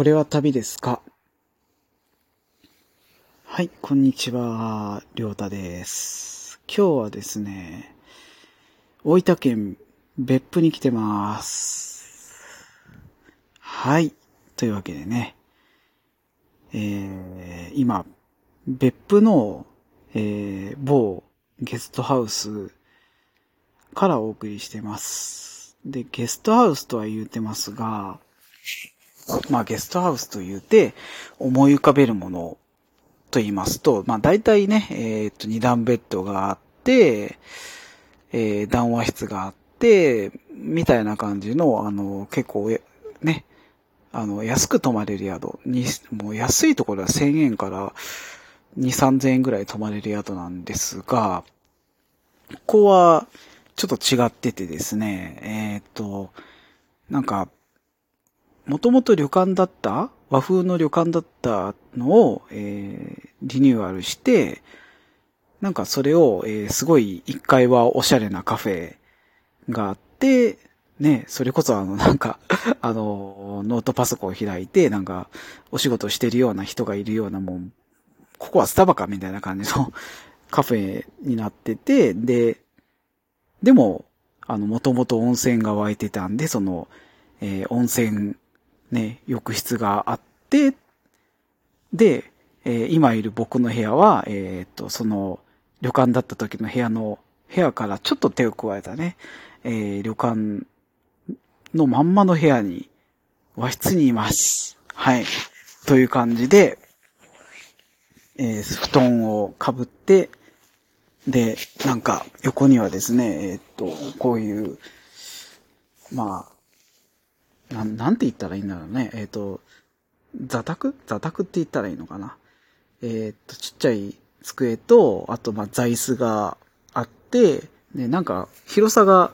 これは旅ですか？はい、こんにちは、りょうたです。今日はですね、大分県別府に来てます。はい、というわけでね、えー、今、別府の、えー、某ゲストハウスからお送りしてます。で、ゲストハウスとは言うてますが、まあゲストハウスと言うて思い浮かべるものと言いますと、まあ大体ね、えー、っと二段ベッドがあって、えー、談話室があって、みたいな感じの、あの、結構、ね、あの、安く泊まれる宿。に、もう安いところは1000円から2、3000円ぐらい泊まれる宿なんですが、ここはちょっと違っててですね、えっ、と、なんか、もともと旅館だった和風の旅館だったのを、えー、リニューアルして、なんかそれを、えー、すごい1階はおしゃれなカフェがあって、ね、それこそあの、なんか あの、ノートパソコンを開いて、なんか、お仕事してるような人がいるようなもん、ここはスタバかみたいな感じの カフェになってて、で、でも、あの、もともと温泉が湧いてたんで、その、えー、温泉、ね、浴室があって、で、えー、今いる僕の部屋は、えー、っと、その、旅館だった時の部屋の、部屋からちょっと手を加えたね、えー、旅館のまんまの部屋に、和室にいます。はい。という感じで、えー、布団をかぶって、で、なんか、横にはですね、えー、っと、こういう、まあ、な、なんて言ったらいいんだろうね。えー、っと、座卓？座卓って言ったらいいのかな？えっと、ちっちゃい机と、あと、まあ、座椅子があって、で、なんか、広さが、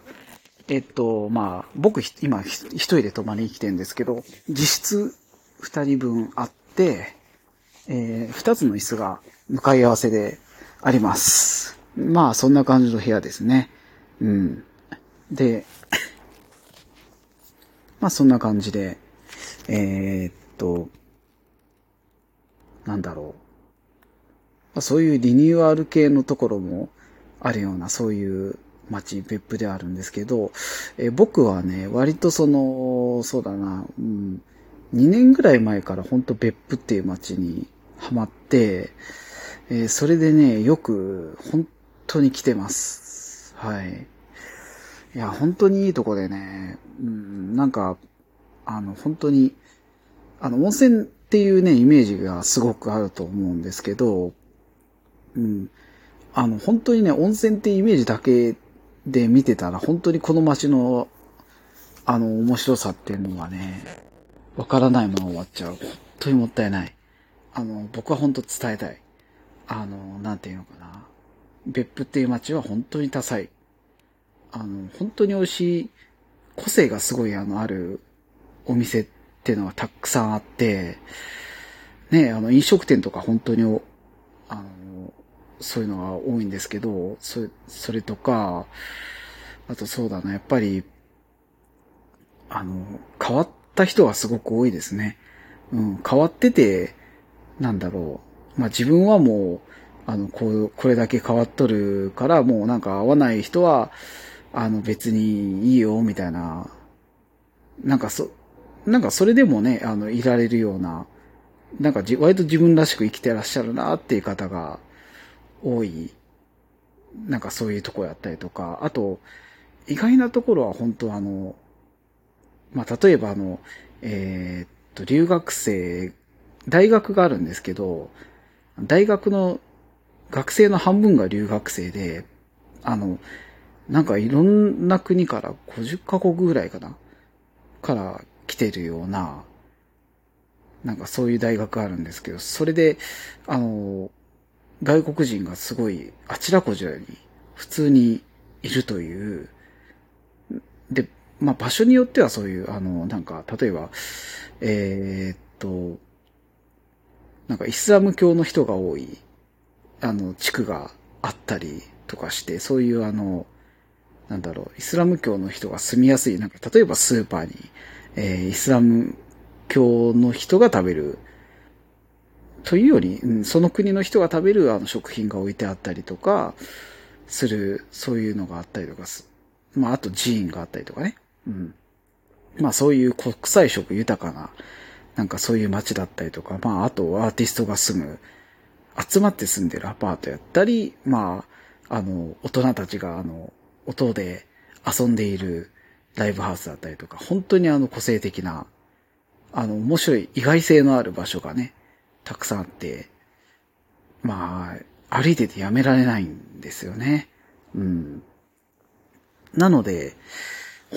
えっと、まあ、僕、今、一人で泊まりに来てるんですけど、実質二人分あって、えー、二つの椅子が向かい合わせであります。まあ、そんな感じの部屋ですね。うん。で、まあ、そんな感じで、えー、っと、なんだろう。ま、そういうリニューアル系のところもあるような、そういう街、別府ではあるんですけど、えー、僕はね、割とその、そうだな、うん、2年ぐらい前から本当別府っていう街にハマって、えー、それでね、よく本当に来てます。はい。いや、本当にいいとこでね、うん、なんか、あの、本当に、あの、温泉っていうね、イメージがすごくあると思うんですけど、うん、あの、本当にね、温泉ってイメージだけで見てたら、本当にこの街の、あの、面白さっていうのがね、わからないまま終わっちゃう。本当にもったいない。あの、僕は本当伝えたい。あの、なんていうのかな。別府っていう街は本当に多彩。あの、本当に美味しい、個性がすごいあの、あるお店っていうのがたくさんあって、ね、あの、飲食店とか本当に、あの、そういうのが多いんですけど、それ、それとか、あとそうだな、やっぱり、あの、変わった人がすごく多いですね。うん、変わってて、なんだろう。まあ、自分はもう、あの、こう、これだけ変わっとるから、もうなんか合わない人は、あの、別にいいよ、みたいな、なんかそ、なんかそれでもね、あの、いられるような、なんかじ、割と自分らしく生きてらっしゃるなっていう方が、多い、なんかそういうとこやったりとか、あと、意外なところは本当あの、まあ、例えばあの、えー、っと、留学生、大学があるんですけど、大学の学生の半分が留学生で、あの、なんかいろんな国から50カ国ぐらいかなから来てるような、なんかそういう大学あるんですけど、それで、あの、外国人がすごいあちらこちらに普通にいるという、で、まあ場所によってはそういう、あの、なんか、例えば、えー、っと、なんかイスラム教の人が多い、あの、地区があったりとかして、そういうあの、なんだろう、イスラム教の人が住みやすい、なんか例えばスーパーに、えー、イスラム境の人が食べる、というより、うん、その国の人が食べるあの食品が置いてあったりとか、する、そういうのがあったりとかす。まあ、あと寺院があったりとかね。うん。まあ、そういう国際色豊かな、なんかそういう街だったりとか、まあ、あとアーティストが住む、集まって住んでるアパートやったり、まあ、あの、大人たちがあの、音で遊んでいるライブハウスだったりとか、本当にあの個性的な、あの、面白い意外性のある場所がね、たくさんあって、まあ、歩いててやめられないんですよね。うん。なので、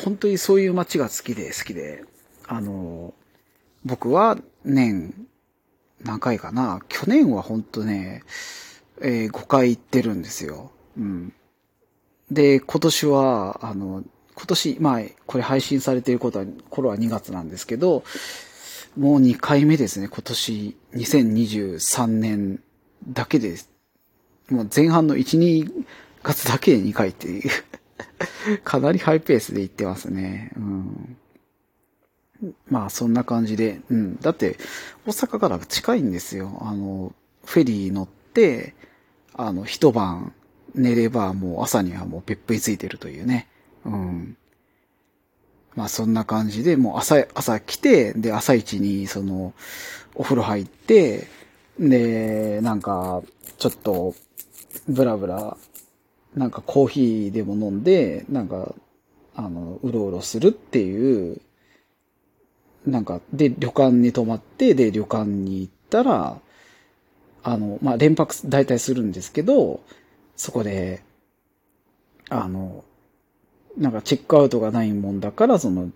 本当にそういう街が好きで好きで、あの、僕は年、何回かな去年は本当ね、えー、5回行ってるんですよ。うん。で、今年は、あの、今年、まあ、これ配信されていることは、頃は2月なんですけど、もう2回目ですね、今年、2023年だけで、もう前半の1、2月だけで2回っていう かなりハイペースで行ってますね。うん。まあ、そんな感じで、うん。だって、大阪から近いんですよ。あの、フェリー乗って、あの、一晩寝ればもう朝にはもう別府についてるというね。うん。まあそんな感じで、もう朝、朝来て、で、朝一に、その、お風呂入って、で、なんか、ちょっと、ブラブラ、なんかコーヒーでも飲んで、なんか、あの、うろうろするっていう、なんか、で、旅館に泊まって、で、旅館に行ったら、あの、まあ、連泊大体するんですけど、そこで、あの、なんかチェックアウトがないもんだから、その、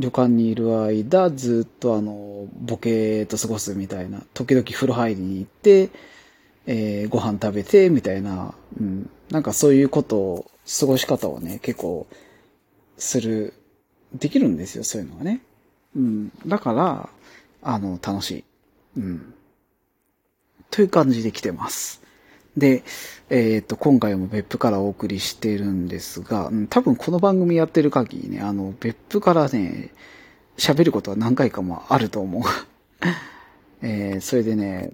旅館にいる間、ずっとあの、ボケーと過ごすみたいな、時々風呂入りに行って、えー、ご飯食べて、みたいな、うん。なんかそういうことを、過ごし方をね、結構、する、できるんですよ、そういうのがね。うん。だから、あの、楽しい。うん。という感じで来てます。で、えっ、と、今回も別府からお送りしてるんですが、うん、多分この番組やってる限りね、あの、別府からね、喋ることは何回かもあると思う。えー、それでね、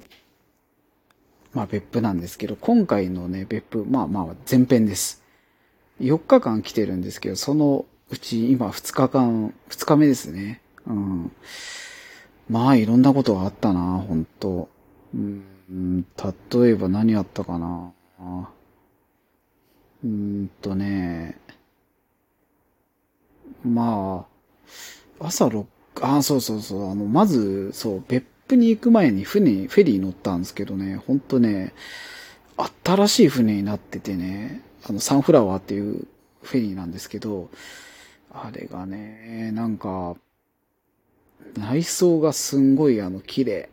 まあ別府なんですけど、今回のね、別府、まあまあ前編です。4日間来てるんですけど、そのうち今2日間、2日目ですね。うん。まあいろんなことがあったな、本当うん例えば何あったかな。うんとね、まあ、朝6、あ、そうそうそう、あの、まず、そう、別府に行く前に船、フェリー乗ったんですけどね、ほんとね、新しい船になっててね、あの、サンフラワーっていうフェリーなんですけど、あれがね、なんか、内装がすんごいあの、綺麗。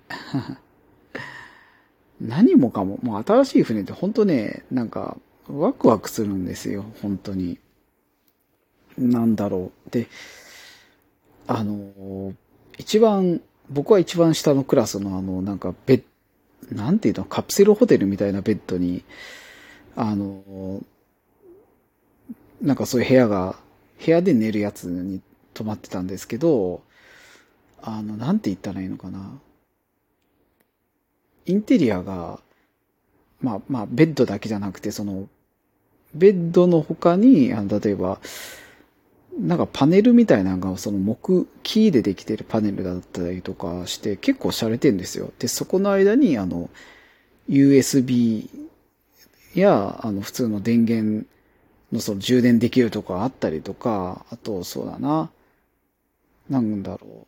何もかも、もう新しい船って本当ね、なんか、ワクワクするんですよ、本当に。なんだろう。で、あの、一番、僕は一番下のクラスのあの、なんかベッ、なんていうの、カプセルホテルみたいなベッドに、あの、なんかそういう部屋が、部屋で寝るやつに泊まってたんですけど、あの、なんて言ったらいいのかな。インテリアが、まあまあ、ベッドだけじゃなくて、その、ベッドの他に、あの、例えば、なんかパネルみたいなのが、その木、木でできてるパネルだったりとかして、結構洒落てんですよ。で、そこの間に、あの、USB や、あの、普通の電源のその充電できるとかあったりとか、あと、そうだな。なんだろう。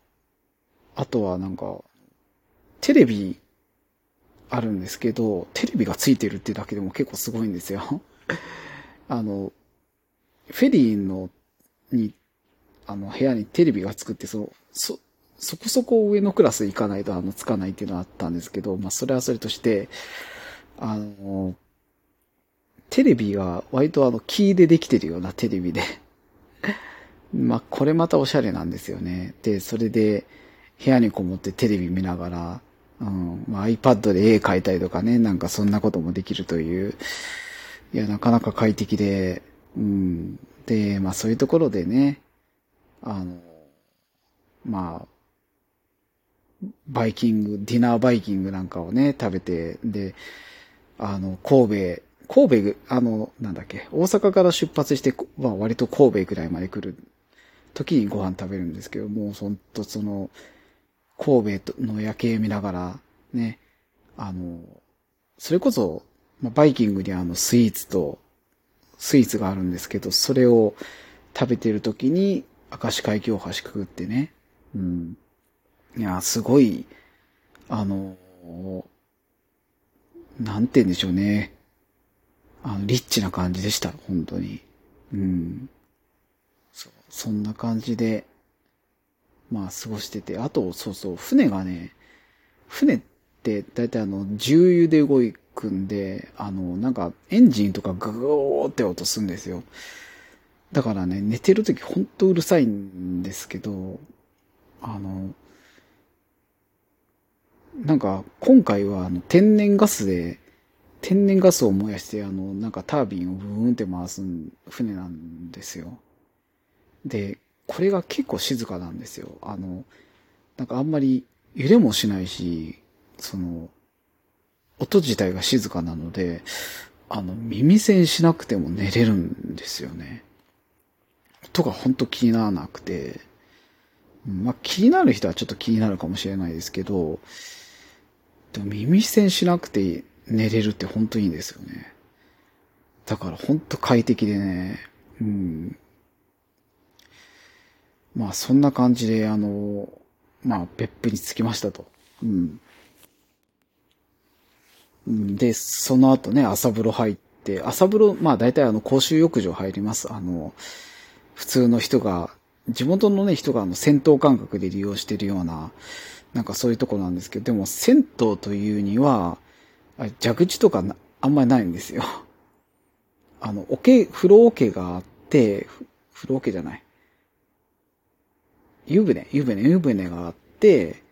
あとはなんか、テレビあるんですけど、テレビがついてるってだけでも結構すごいんですよ。あの、フェリーの、に、あの、部屋にテレビがつくって、そ、そ、そこそこ上のクラス行かないと、あの、つかないっていうのはあったんですけど、まあ、それはそれとして、あの、テレビが割とあの、キーでできてるようなテレビで まあ、これまたおしゃれなんですよね。で、それで、部屋にこもってテレビ見ながら、うん、まあ、iPad で絵描いたりとかね、なんかそんなこともできるという、いや、なかなか快適で、うん。で、まあそういうところでね、あの、まあ、バイキング、ディナーバイキングなんかをね、食べて、で、あの、神戸、神戸、あの、なんだっけ、大阪から出発して、まあ割と神戸ぐらいまで来る時にご飯食べるんですけど、もうほんとその、神戸の夜景見ながら、ね、あの、それこそ、まあ、バイキングにあのスイーツと、スイーツがあるんですけど、それを食べてる時に、明石海峡橋くぐってね、うん。いや、すごい、あの、なんて言うんでしょうね。あの、リッチな感じでした、本当に。うん。そ、そんな感じで、まあ、過ごしてて。あと、そうそう、船がね、船って、だいたいあの、重油で動くんで、あの、なんか、エンジンとかグーって音するんですよ。だからね、寝てるときほんとうるさいんですけど、あの、なんか、今回はあの天然ガスで、天然ガスを燃やして、あの、なんかタービンをブーンって回す船なんですよ。で、これが結構静かなんですよ。あの、なんかあんまり揺れもしないし、その、音自体が静かなので、あの、耳栓しなくても寝れるんですよね。音がほんと気にならなくて、まあ、気になる人はちょっと気になるかもしれないですけど、でも耳栓しなくて寝れるってほんといいんですよね。だからほんと快適でね、うん。まあそんな感じで、あの、まあ別府に着きましたと。うん。で、その後ね、朝風呂入って、朝風呂、まあ大体あの公衆浴場入ります。あの、普通の人が、地元のね、人があの戦闘感覚で利用してるような、なんかそういうとこなんですけど、でも銭湯というには、蛇口とかあんまりないんですよ。あの、桶、風呂桶があって、風呂桶じゃない。湯船、湯船、湯船があって、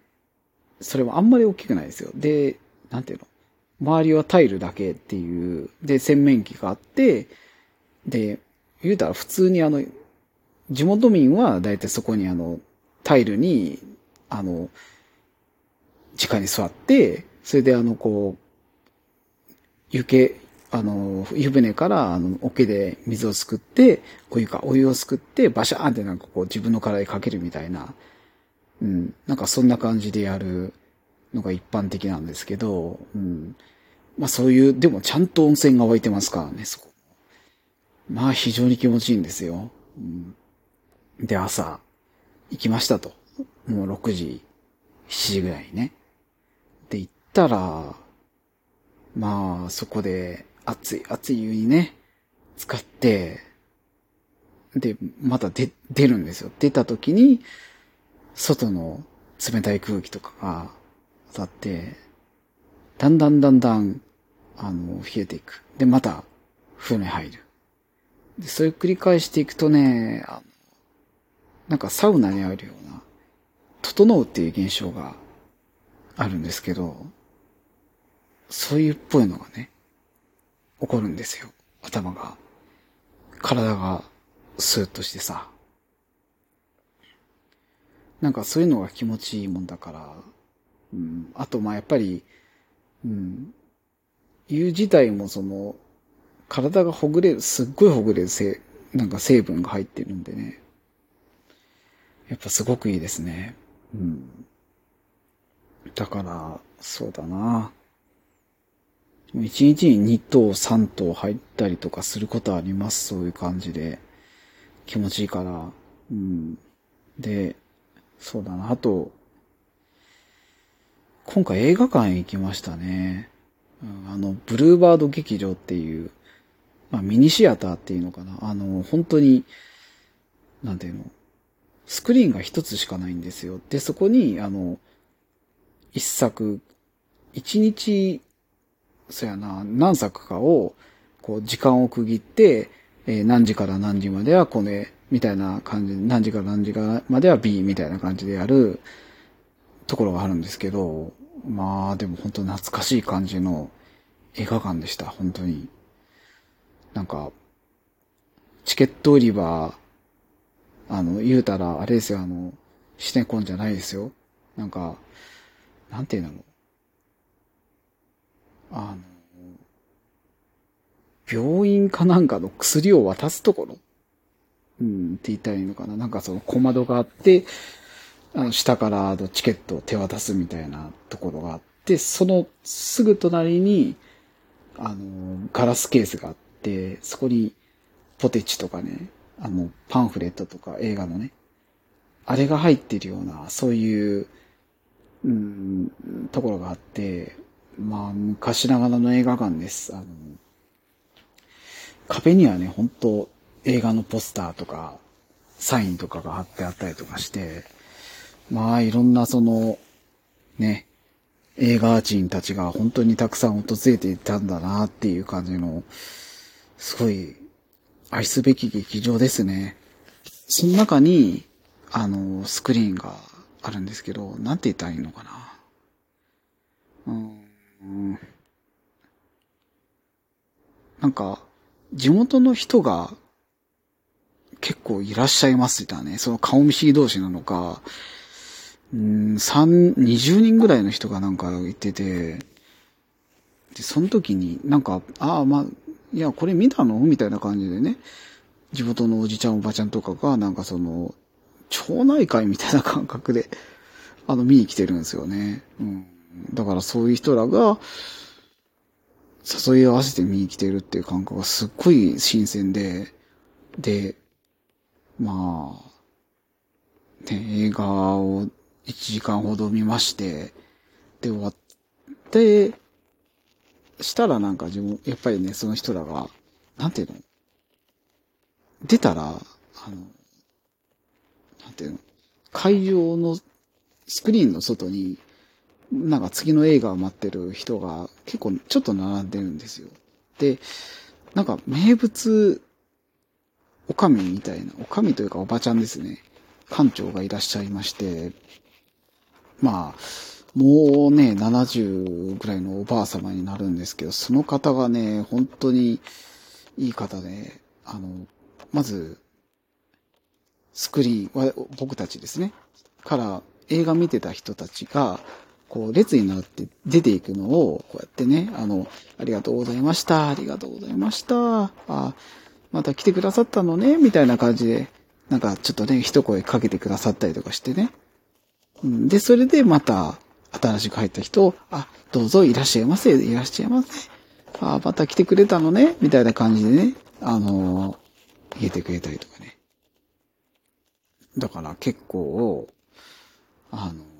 それはあんまり大きくないですよ。で、なんていうの？周りはタイルだけっていう、で、洗面器があって、で、言うたら普通にあの、地元民はだいたいそこにあの、タイルに、あの、直に座って、それであの、こう、湯気、あの、湯船から、あの、桶で水をすくって、お湯か、お湯をすくって、バシャーンってなんかこう自分の体にかけるみたいな、うん、なんかそんな感じでやるのが一般的なんですけど、うん。まあそういう、でもちゃんと温泉が湧いてますからね、そこ。まあ非常に気持ちいいんですよ。うん、で、朝、行きましたと。もう6時、7時ぐらいにね。で、行ったら、まあ、そこで、熱い、熱い湯にね、使って、で、また出、出るんですよ。出た時に、外の冷たい空気とかが当たって、だんだんだんだん、あの、冷えていく。で、また、風呂に入る。で、それを繰り返していくとね、あの、なんかサウナにあるような、整うっていう現象があるんですけど、そういうっぽいのがね、起こるんですよ。頭が。体がスーッとしてさ。なんかそういうのが気持ちいいもんだから、うん、あとまあやっぱり、うん、湯自体もその、体がほぐれる、すっごいほぐれるせなんか成分が入ってるんでね。やっぱすごくいいですね。うん。だから、そうだな。一日に二頭三頭入ったりとかすることあります。そういう感じで。気持ちいいから。うん。で、そうだな。あと、今回映画館へ行きましたね。あの、ブルーバード劇場っていう、まあミニシアターっていうのかな。あの、本当に、なんていうの、スクリーンが一つしかないんですよ。で、そこに、あの、一作、一日、そうやな、何作かを、こう、時間を区切って、えー、何時から何時まではこれ、みたいな感じで、何時から何時までは B みたいな感じでやるところがあるんですけど、まあ、でも本当懐かしい感じの映画館でした、本当に。なんか、チケット売り場、あの、言うたら、あれですよ、あの、シネコンじゃないですよ。なんか、なんていうの？あの、病院かなんかの薬を渡すところ？うん、って言ったらいいのかな。なんかその小窓があって、あの、下からあのチケットを手渡すみたいなところがあって、そのすぐ隣に、あの、ガラスケースがあって、そこにポテチとかね、あの、パンフレットとか映画のね、あれが入ってるような、そういう、うん、ところがあって、まあ、昔ながらの映画館です。あの、壁にはね、本当映画のポスターとか、サインとかが貼ってあったりとかして、まあ、いろんなその、ね、映画人たちが本当にたくさん訪れていたんだなっていう感じの、すごい愛すべき劇場ですね。その中に、あの、スクリーンがあるんですけど、なんて言ったらいいのかな。うん。なんか、地元の人が結構いらっしゃいますってたね。その顔見知り同士なのか、うん、三、二十人ぐらいの人がなんか言ってて、で、その時になんか、ああ、まあ、いや、これ見たの？みたいな感じでね、地元のおじちゃんおばちゃんとかが、なんかその、町内会みたいな感覚で、あの、見に来てるんですよね。うん。だからそういう人らが、誘い合わせて見に来てるっていう感覚がすっごい新鮮で、で、まあ、ね、映画を1時間ほど見まして、で、終わって、したらなんか自分、やっぱりね、その人らが、なんていうの？出たら、あの、なんていうの？会場のスクリーンの外に、なんか次の映画を待ってる人が結構ちょっと並んでるんですよ。で、なんか名物おかみみたいな、おかみというかおばちゃんですね。館長がいらっしゃいまして、まあ、もうね、70ぐらいのおばあ様になるんですけど、その方がね、本当にいい方で、あの、まず、スクリーンは僕たちですね。から映画見てた人たちが、こう列になって出ていくのを、こうやってね、あの、ありがとうございました、ありがとうございました、あまた来てくださったのね、みたいな感じで、なんかちょっとね、一声かけてくださったりとかしてね。で、それでまた、新しく入った人をあ、どうぞいらっしゃいませ、いらっしゃいませ。あ、また来てくれたのね、みたいな感じでね、あのー、言えてくれたりとかね。だから結構、あのー、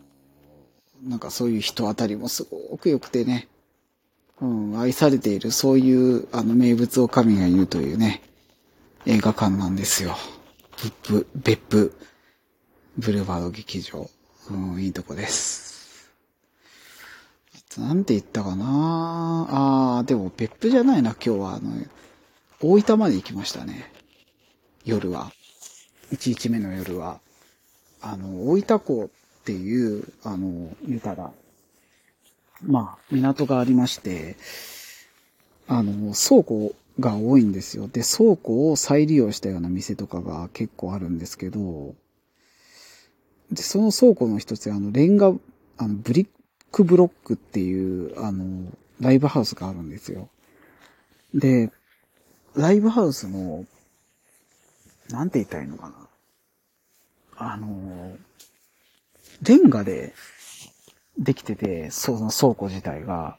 なんかそういう人当たりもすごく良くてね、うん、愛されている、そういう、あの、名物お神がいるというね、映画館なんですよ。ブップ、別府、ブルーバード劇場。うん、いいとこです。なんて言ったかなあー、でも別府じゃないな、今日は。あの、大分まで行きましたね。夜は。1日目の夜は。あの、大分港っていう、あの、言うたら、まあ、港がありまして、あの、倉庫が多いんですよ。で、倉庫を再利用したような店とかが結構あるんですけど、で、その倉庫の一つあの、レンガ、あの、ブリックブロックっていう、あの、ライブハウスがあるんですよ。で、ライブハウスの、なんて言ったいのかな。あの、レンガでできてて、その倉庫自体が。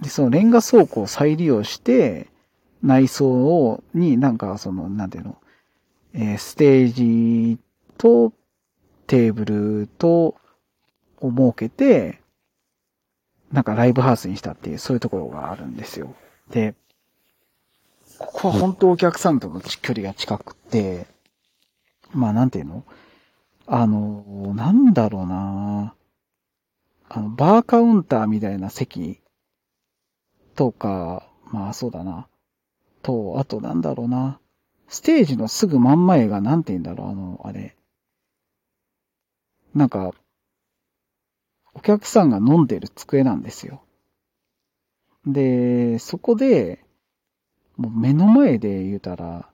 で、そのレンガ倉庫を再利用して、内装を、になんかその、なんていうの、えー、ステージとテーブルと、を設けて、なんかライブハウスにしたっていう、そういうところがあるんですよ。で、ここは本当お客さんとの距離が近くて、まあなんていうの？あの、なんだろうなあの、バーカウンターみたいな席とか、まあそうだな。と、あとなんだろうな。ステージのすぐ真ん前がなんて言うんだろう、あの、あれ。なんか、お客さんが飲んでる机なんですよ。で、そこで、もう目の前で言うたら、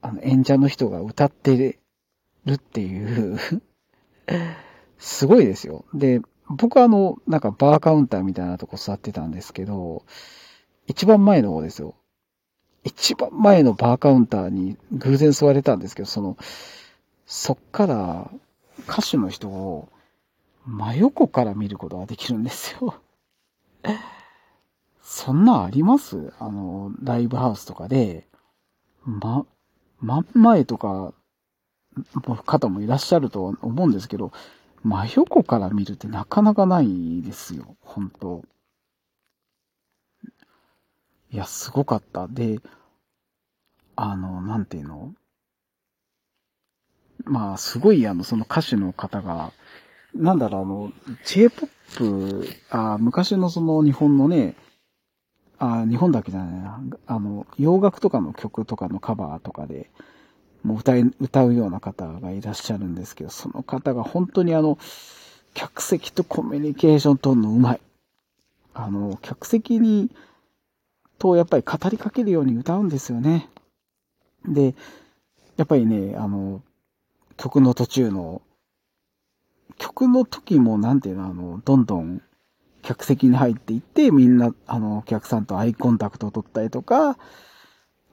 あの、演者の人が歌ってるっていうすごいですよ。で、僕はあの、なんかバーカウンターみたいなとこ座ってたんですけど、一番前の方ですよ。一番前のバーカウンターに偶然座れたんですけど、その、そっから歌手の人を真横から見ることができるんですよ。そんなあります？あの、ライブハウスとかで、ま、真ん前とか、方もいらっしゃると思うんですけど、真横から見るってなかなかないですよ、本当。いや、すごかった。で、あの、なんていうの？まあ、すごい、あの、その歌手の方が、なんだろう、あの、J-POP、あ昔のその日本のね、あ日本だけじゃないな、あの、洋楽とかの曲とかのカバーとかで、もう歌い、歌うような方がいらっしゃるんですけど、その方が本当にあの、客席とコミュニケーション取るのうまい。あの、客席に、とやっぱり語りかけるように歌うんですよね。で、やっぱりね、あの、曲の途中の、曲の時もなんていうの、あの、どんどん客席に入っていって、みんな、あの、お客さんとアイコンタクトを取ったりとか、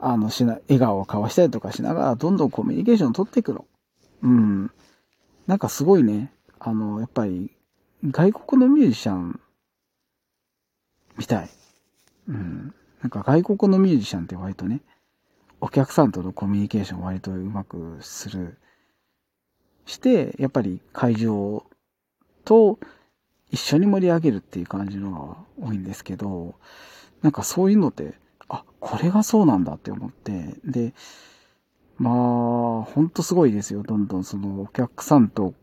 あの、しな、笑顔を交わしたりとかしながら、どんどんコミュニケーションを取っていくの。うん。なんかすごいね、あの、やっぱり、外国のミュージシャン、みたい。うん。なんか外国のミュージシャンって割とね、お客さんとのコミュニケーション割とうまくする、して、やっぱり会場と一緒に盛り上げるっていう感じのが多いんですけど、なんかそういうのって、あ、これがそうなんだって思って、で、まあ、ほんとすごいですよ。どんどんそのお客さんと、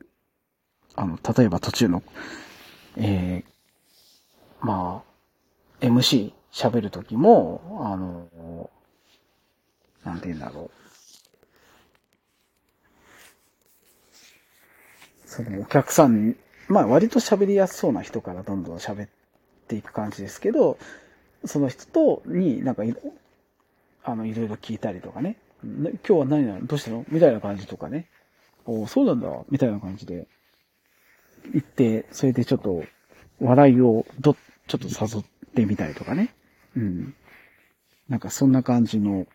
あの、例えば途中の、えー、まあ、MC 喋るときも、あの、なんて言うんだろう。そのお客さん、まあ割と喋りやすそうな人からどんどん喋っていく感じですけど、その人と、に、なんか、あの、いろいろ聞いたりとかね。今日は何なの？どうしたの？みたいな感じとかね。おそうなんだ。みたいな感じで。行って、それでちょっと、笑いをど、ちょっと誘ってみたりとかね。うん。なんかそんな感じの、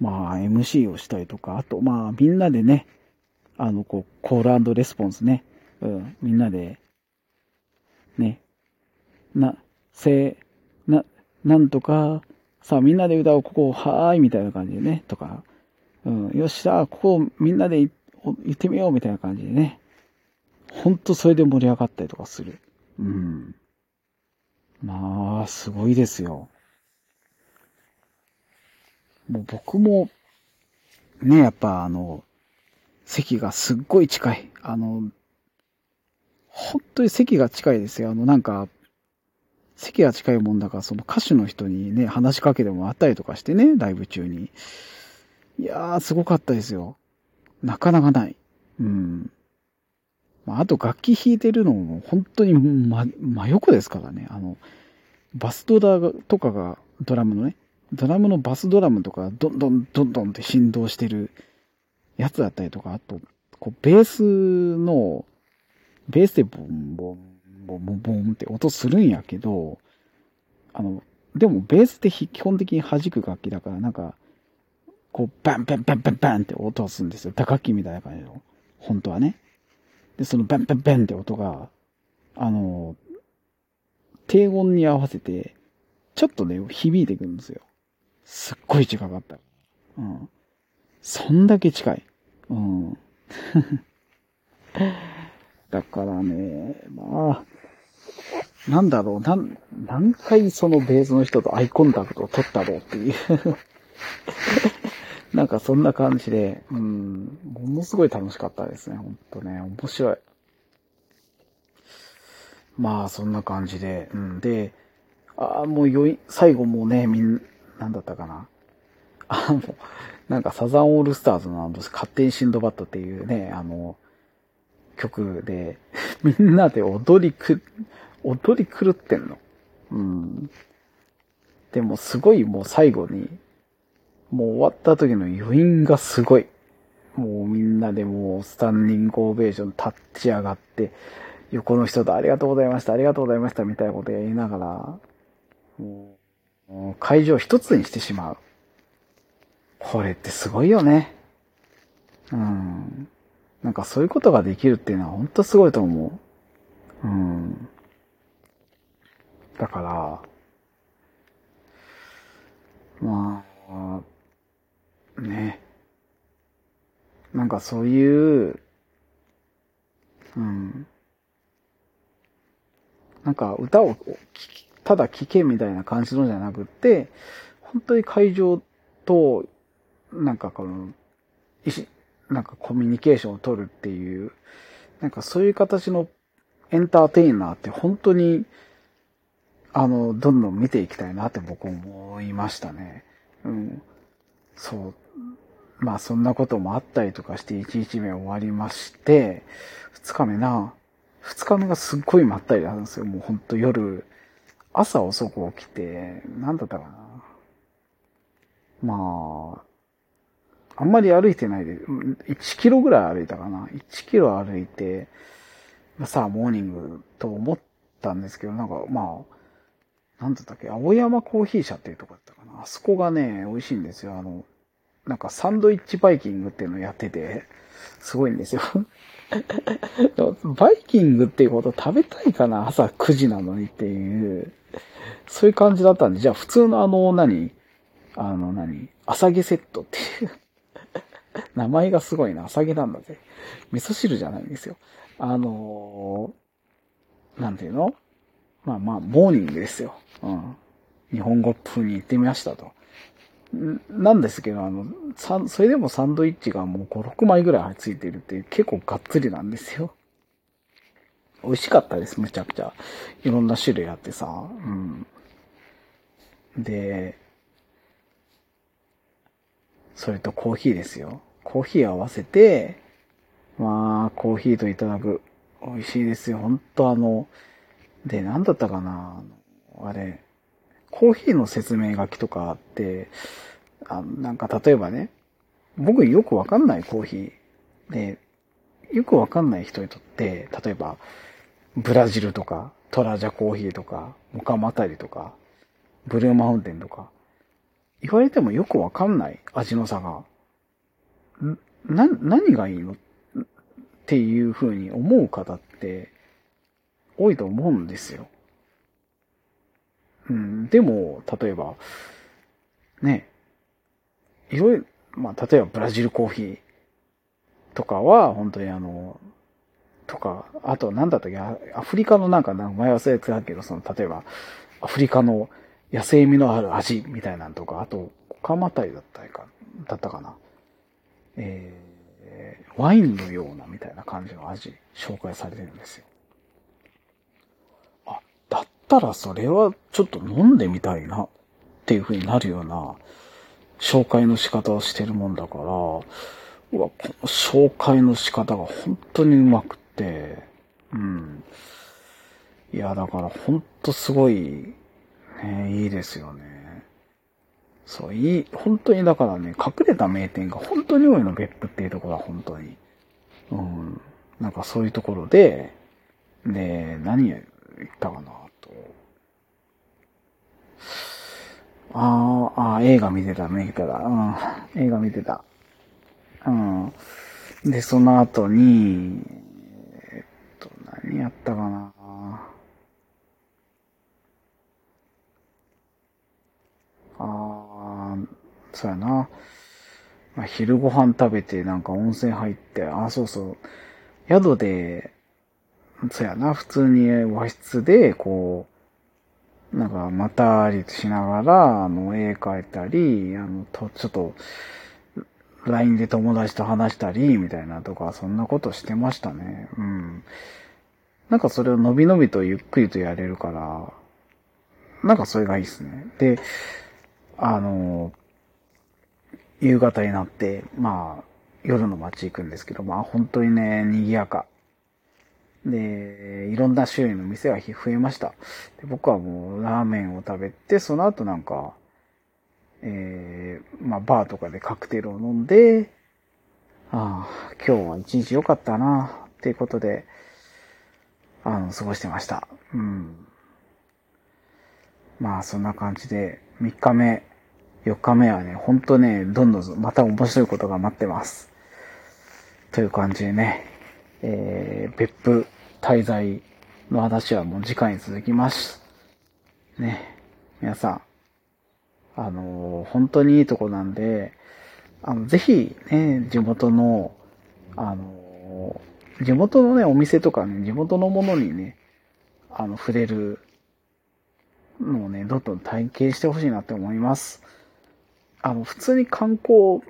まあ、MC をしたりとか、あと、まあ、みんなでね、あの、こう、コールレスポンスね。うん、みんなで、ね、な、せ、な、なんとか、さあみんなで歌おう、ここ、はーい、みたいな感じでね、とか、うん、よっしゃ、ここみんなで行ってみよう、みたいな感じでね。ほんとそれで盛り上がったりとかする。うん。まあ、すごいですよ。もう僕も、ね、やっぱあの、席がすっごい近い。あの、本当に席が近いですよ。あの、なんか、席が近いもんだから、その歌手の人にね、話しかけてもらったりとかしてね、ライブ中に。いやー、すごかったですよ。なかなかない。うん。まあと楽器弾いてるのも本当に真、真横ですからね。あの、バスドラとかが、ドラムのね、ドラムのバスドラムとか、どんどんどんどんって振動してるやつだったりとか、あと、こう、ベースの、ベースでボンボンボンボンボンって音するんやけど、あの、でもベースって基本的に弾く楽器だから、なんか、こう、バンバンバンバンバンって音をするんですよ。打楽器みたいな感じの。本当はね。で、そのバンバンバンって音が、あの、低音に合わせて、ちょっとね、響いてくるんですよ。すっごい近かった。うん。そんだけ近い。うん。だからね、まあ、なんだろう、な、何回そのベースの人とアイコンタクトを取ったろうっていう なんかそんな感じで、うん、ものすごい楽しかったですね、ほんとね、面白い。まあ、そんな感じで、うん、で、ああ、もうよい、最後もうね、みん、なんだったかな。あの、なんかサザンオールスターズのあの、勝手にシンドバッドっていうね、あの、曲で、みんなで踊りく、踊り狂ってんの。うん。でもすごいもう最後に、もう終わった時の余韻がすごい。もうみんなでもうスタンディングオベーション立ち上がって、横の人とありがとうございました、ありがとうございましたみたいなことやりながら、もう会場一つにしてしまう。これってすごいよね。うん。なんかそういうことができるっていうのは本当すごいと思う。うん。だから、まあ、ね。なんかそういう、うん。なんか歌をただ聴けみたいな感じのじゃなくって、本当に会場と、なんかこの、なんかコミュニケーションを取るっていう、なんかそういう形のエンターテイナーって本当に、あの、どんどん見ていきたいなって僕思いましたね。うん。そう。まあそんなこともあったりとかして1日目終わりまして、2日目な、2日目がすっごいまったりなんですよ。もうほんと夜、朝遅く起きて、なんだったかな。まあ、あんまり歩いてないで、1キロぐらい歩いたかな。1キロ歩いて、さあ、モーニングと思ったんですけど、なんか、まあ、なんだったっけ、青山コーヒー社っていうとこだったかな。あそこがね、美味しいんですよ。あの、なんかサンドイッチバイキングっていうのをやってて、すごいんですよ。バイキングっていうこと食べたいかな朝9時なのにっていう、そういう感じだったんで、じゃあ普通のあの、何？あの何？朝毛セットっていう 名前がすごいな。朝毛なんだぜ。味噌汁じゃないんですよ。あのー、なんていうの？まあまあ、モーニングですよ。うん。日本語風に言ってみましたと。なんですけど、あの、さそれでもサンドイッチがもう5、6枚ぐらいついてるっていう結構がっつりなんですよ。美味しかったです、むちゃくちゃ。いろんな種類あってさ。うん。で、それとコーヒーですよ。コーヒー合わせて、まあ、コーヒーといただく。美味しいですよ。ほんとあの、で、なんだったかなあれ、コーヒーの説明書きとかあって、あなんか例えばね、僕よくわかんないコーヒーで、よくわかんない人にとって、例えば、ブラジルとか、トラジャコーヒーとか、モカマタリとか、ブルーマウンテンとか、言われてもよくわかんない味の差が、な、何がいいの？っていう風に思う方って多いと思うんですよ。うん、でも、例えば、ね、いろいろ、まあ、例えばブラジルコーヒーとかは、本当にあの、とか、あと、なんだったっけ、アフリカのなんか名前忘れてたけど、その、例えば、アフリカの野生味のある味みたいなんとか、あと、カマタイだったか、だったかな。えー、ワインのようなみたいな感じの味、紹介されてるんですよ。あ、だったらそれはちょっと飲んでみたいなっていう風になるような紹介の仕方をしてるもんだから、うわ、この紹介の仕方が本当にうまくて、うん。いや、だから本当すごい、ね、いいですよね。そう、いい、本当にだからね、隠れた名店が本当に多いの、別府っていうところは本当に。うん。なんかそういうところで、で、何言ったかな、と。ああ、あ映画見てた、見てた。うん。映画見てた。うん。で、その後に、えっと、何やったかな。ああ、そうやな。まあ、昼ご飯食べて、なんか温泉入って、あ、そうそう。宿で、そうやな、普通に和室で、こう、なんか、またりしながら、あの、絵描いたり、あの、と、ちょっと、LINE で友達と話したり、みたいなとか、そんなことしてましたね。うん。なんかそれをのびのびとゆっくりとやれるから、なんかそれがいいですね。で、あの、夕方になって、まあ、夜の街行くんですけど、まあ本当にね、賑やか。で、いろんな種類の店が増えました。で僕はもうラーメンを食べて、その後なんか、えー、まあバーとかでカクテルを飲んで、ああ、今日は一日良かったな、っていうことで、あの、過ごしてました。うん。まあ、そんな感じで、3日目、4日目はね、ほんとね、どんどんまた面白いことが待ってます。という感じでね、えー、別府滞在の話はもう次回に続きます。ね、皆さん、あのー、本当にいいとこなんで、あの、ぜひね、地元の、あのー、地元のね、お店とかね、地元のものにね、あの、触れるのをね、どんどん体験してほしいなって思います。あの、普通に観光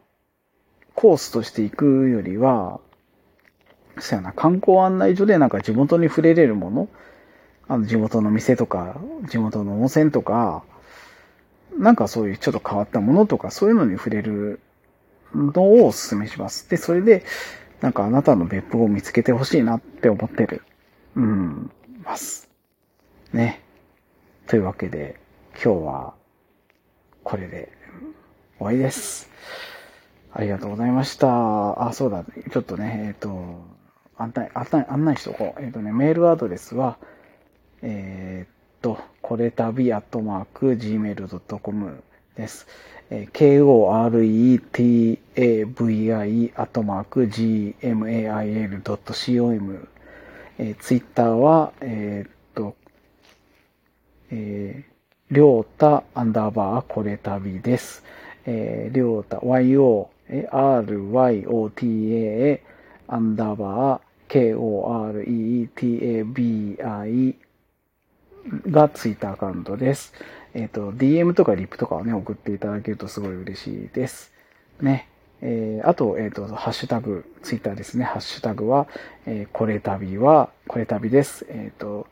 コースとして行くよりは、そうやな、観光案内所でなんか地元に触れれるもの、あの、地元の店とか、地元の温泉とか、なんかそういうちょっと変わったものとか、そういうのに触れるのをお勧めします。で、それで、なんかあなたの別府を見つけてほしいなって思ってる。うん、ます。ね。というわけで、今日は、これで終わりです。ありがとうございました。あ、そうだ。ちょっとね、えっ、ー、と、案内、案内、案内しとこう。えっ、ー、とね、メールアドレスは、えっ、ー、と、これたびアットマーク gmail.com です。えー、k-o-r-e-t-a-v-i アットマーク gmail.com えー、ツイッターは、えっと、えー、りょうたアンダーバーこれたびです。えー、りょうた y-o-r-y-o-t-a アンダーバー k-o-r-e-t-a-b-i がツイッターアカウントです。えっ、ー、と、DM とかリップとかをね、送っていただけるとすごい嬉しいです。ね。えー、あと、えっ、ー、と、ハッシュタグ、ツイッターですね。ハッシュタグは、えー、これ旅は、これ旅です。えっ、と、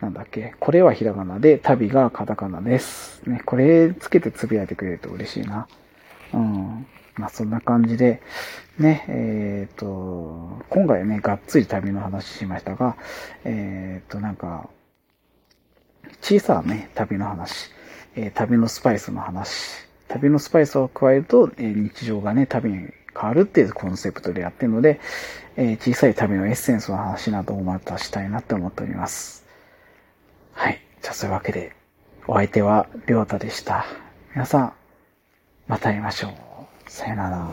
なんだっけ、これはひらがなで、旅がカタカナです。ね、これつけてつぶやいてくれると嬉しいな。うん。まあそんな感じで、ね、えっ、ー、と、今回ね、がっつり旅の話しましたが、えっ、ー、と、なんか、小さなね、旅の話、えー、旅のスパイスの話、旅のスパイスを加えると、え、日常がね、旅に変わるっていうコンセプトでやってるので、え、小さい旅のエッセンスの話などをまたしたいなって思っております。はい。じゃあそういうわけで、お相手はりょうたでした。皆さん、また会いましょう。さよなら。